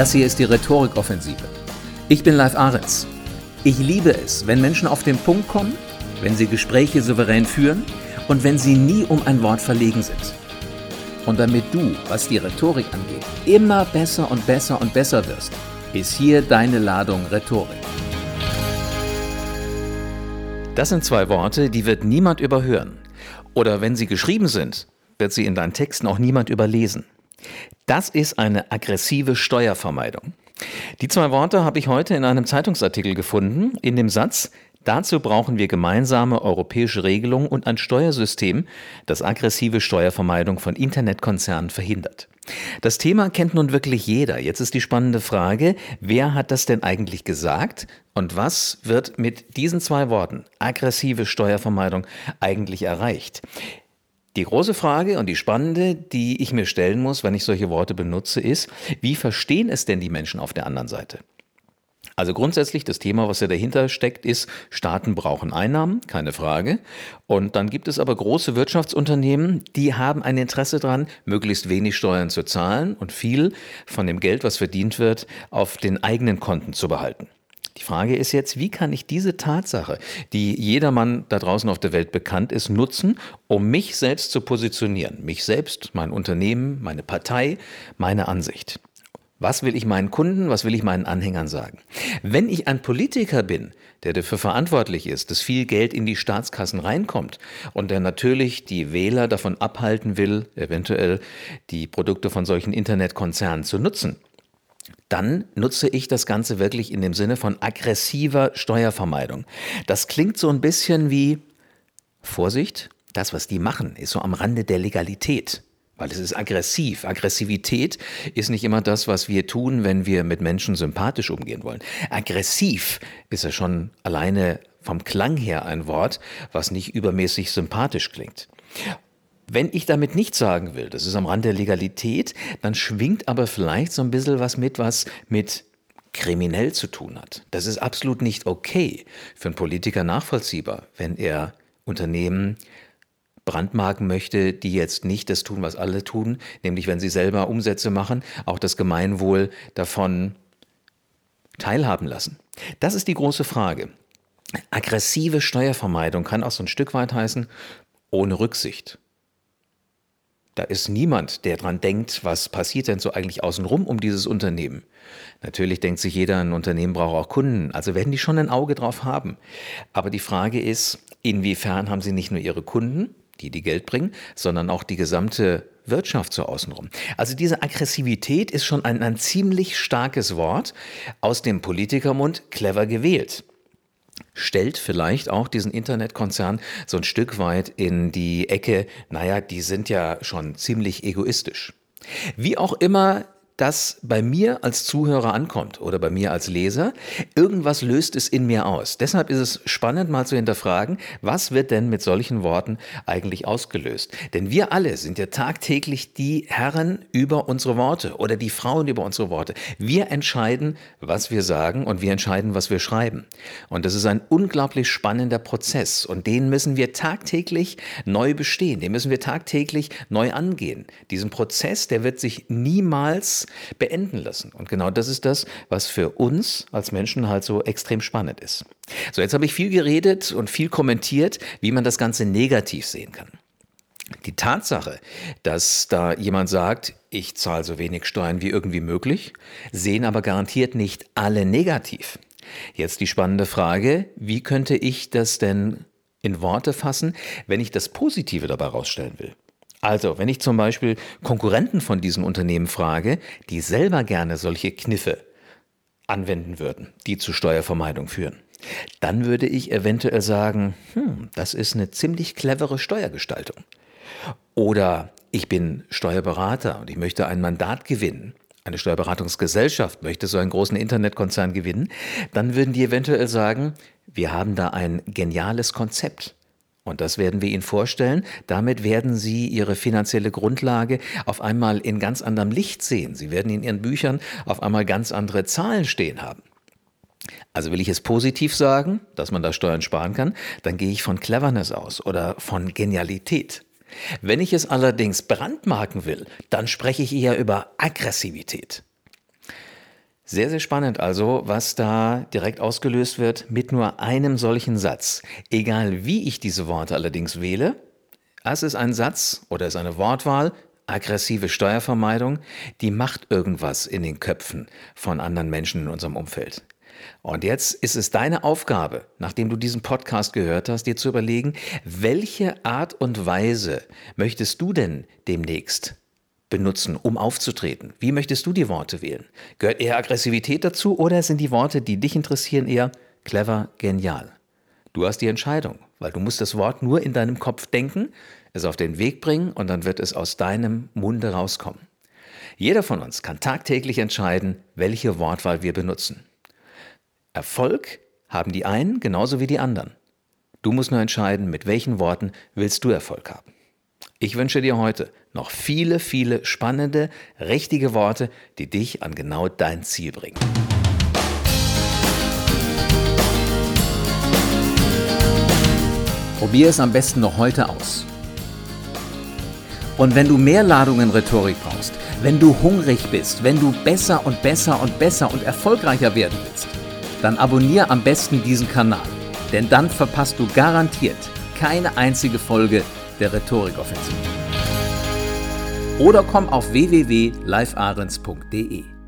Das hier ist die Rhetorikoffensive. Ich bin Live Ahrens. Ich liebe es, wenn Menschen auf den Punkt kommen, wenn sie Gespräche souverän führen und wenn sie nie um ein Wort verlegen sind. Und damit du, was die Rhetorik angeht, immer besser und besser und besser wirst, ist hier deine Ladung Rhetorik. Das sind zwei Worte, die wird niemand überhören. Oder wenn sie geschrieben sind, wird sie in deinen Texten auch niemand überlesen. Das ist eine aggressive Steuervermeidung. Die zwei Worte habe ich heute in einem Zeitungsartikel gefunden, in dem Satz, dazu brauchen wir gemeinsame europäische Regelungen und ein Steuersystem, das aggressive Steuervermeidung von Internetkonzernen verhindert. Das Thema kennt nun wirklich jeder. Jetzt ist die spannende Frage, wer hat das denn eigentlich gesagt und was wird mit diesen zwei Worten, aggressive Steuervermeidung, eigentlich erreicht? Die große Frage und die spannende, die ich mir stellen muss, wenn ich solche Worte benutze, ist, wie verstehen es denn die Menschen auf der anderen Seite? Also grundsätzlich das Thema, was ja dahinter steckt, ist, Staaten brauchen Einnahmen, keine Frage. Und dann gibt es aber große Wirtschaftsunternehmen, die haben ein Interesse daran, möglichst wenig Steuern zu zahlen und viel von dem Geld, was verdient wird, auf den eigenen Konten zu behalten. Die Frage ist jetzt, wie kann ich diese Tatsache, die jedermann da draußen auf der Welt bekannt ist, nutzen, um mich selbst zu positionieren? Mich selbst, mein Unternehmen, meine Partei, meine Ansicht. Was will ich meinen Kunden, was will ich meinen Anhängern sagen? Wenn ich ein Politiker bin, der dafür verantwortlich ist, dass viel Geld in die Staatskassen reinkommt und der natürlich die Wähler davon abhalten will, eventuell die Produkte von solchen Internetkonzernen zu nutzen, dann nutze ich das Ganze wirklich in dem Sinne von aggressiver Steuervermeidung. Das klingt so ein bisschen wie Vorsicht, das, was die machen, ist so am Rande der Legalität. Weil es ist aggressiv. Aggressivität ist nicht immer das, was wir tun, wenn wir mit Menschen sympathisch umgehen wollen. Aggressiv ist ja schon alleine vom Klang her ein Wort, was nicht übermäßig sympathisch klingt. Wenn ich damit nicht sagen will, das ist am Rand der Legalität, dann schwingt aber vielleicht so ein bisschen was mit, was mit kriminell zu tun hat. Das ist absolut nicht okay für einen Politiker nachvollziehbar, wenn er Unternehmen brandmarken möchte, die jetzt nicht das tun, was alle tun, nämlich wenn sie selber Umsätze machen, auch das Gemeinwohl davon teilhaben lassen. Das ist die große Frage. Aggressive Steuervermeidung kann auch so ein Stück weit heißen, ohne Rücksicht. Da ist niemand, der dran denkt, was passiert denn so eigentlich außenrum um dieses Unternehmen. Natürlich denkt sich jeder, ein Unternehmen braucht auch Kunden, also werden die schon ein Auge drauf haben. Aber die Frage ist, inwiefern haben sie nicht nur ihre Kunden, die die Geld bringen, sondern auch die gesamte Wirtschaft so außenrum. Also diese Aggressivität ist schon ein, ein ziemlich starkes Wort aus dem Politikermund clever gewählt stellt vielleicht auch diesen Internetkonzern so ein Stück weit in die Ecke, naja, die sind ja schon ziemlich egoistisch. Wie auch immer das bei mir als Zuhörer ankommt oder bei mir als Leser, irgendwas löst es in mir aus. Deshalb ist es spannend mal zu hinterfragen, was wird denn mit solchen Worten eigentlich ausgelöst? Denn wir alle sind ja tagtäglich die Herren über unsere Worte oder die Frauen über unsere Worte. Wir entscheiden, was wir sagen und wir entscheiden, was wir schreiben. Und das ist ein unglaublich spannender Prozess und den müssen wir tagtäglich neu bestehen, den müssen wir tagtäglich neu angehen. Diesen Prozess, der wird sich niemals beenden lassen. Und genau das ist das, was für uns als Menschen halt so extrem spannend ist. So, jetzt habe ich viel geredet und viel kommentiert, wie man das Ganze negativ sehen kann. Die Tatsache, dass da jemand sagt, ich zahle so wenig Steuern wie irgendwie möglich, sehen aber garantiert nicht alle negativ. Jetzt die spannende Frage, wie könnte ich das denn in Worte fassen, wenn ich das Positive dabei rausstellen will? Also, wenn ich zum Beispiel Konkurrenten von diesen Unternehmen frage, die selber gerne solche Kniffe anwenden würden, die zu Steuervermeidung führen, dann würde ich eventuell sagen, hm, das ist eine ziemlich clevere Steuergestaltung. Oder ich bin Steuerberater und ich möchte ein Mandat gewinnen. Eine Steuerberatungsgesellschaft möchte so einen großen Internetkonzern gewinnen, dann würden die eventuell sagen, wir haben da ein geniales Konzept. Und das werden wir Ihnen vorstellen. Damit werden Sie Ihre finanzielle Grundlage auf einmal in ganz anderem Licht sehen. Sie werden in Ihren Büchern auf einmal ganz andere Zahlen stehen haben. Also will ich es positiv sagen, dass man da Steuern sparen kann, dann gehe ich von Cleverness aus oder von Genialität. Wenn ich es allerdings brandmarken will, dann spreche ich eher über Aggressivität. Sehr, sehr spannend also, was da direkt ausgelöst wird mit nur einem solchen Satz. Egal wie ich diese Worte allerdings wähle, es ist ein Satz oder es ist eine Wortwahl, aggressive Steuervermeidung, die macht irgendwas in den Köpfen von anderen Menschen in unserem Umfeld. Und jetzt ist es deine Aufgabe, nachdem du diesen Podcast gehört hast, dir zu überlegen, welche Art und Weise möchtest du denn demnächst benutzen, um aufzutreten? Wie möchtest du die Worte wählen? Gehört eher Aggressivität dazu oder sind die Worte, die dich interessieren, eher clever, genial? Du hast die Entscheidung, weil du musst das Wort nur in deinem Kopf denken, es auf den Weg bringen und dann wird es aus deinem Munde rauskommen. Jeder von uns kann tagtäglich entscheiden, welche Wortwahl wir benutzen. Erfolg haben die einen genauso wie die anderen. Du musst nur entscheiden, mit welchen Worten willst du Erfolg haben. Ich wünsche dir heute noch viele, viele spannende, richtige Worte, die dich an genau dein Ziel bringen. Probier es am besten noch heute aus. Und wenn du mehr Ladungen Rhetorik brauchst, wenn du hungrig bist, wenn du besser und besser und besser und erfolgreicher werden willst, dann abonniere am besten diesen Kanal, denn dann verpasst du garantiert keine einzige Folge der Rhetorikoffensive. Oder komm auf www.livearens.de.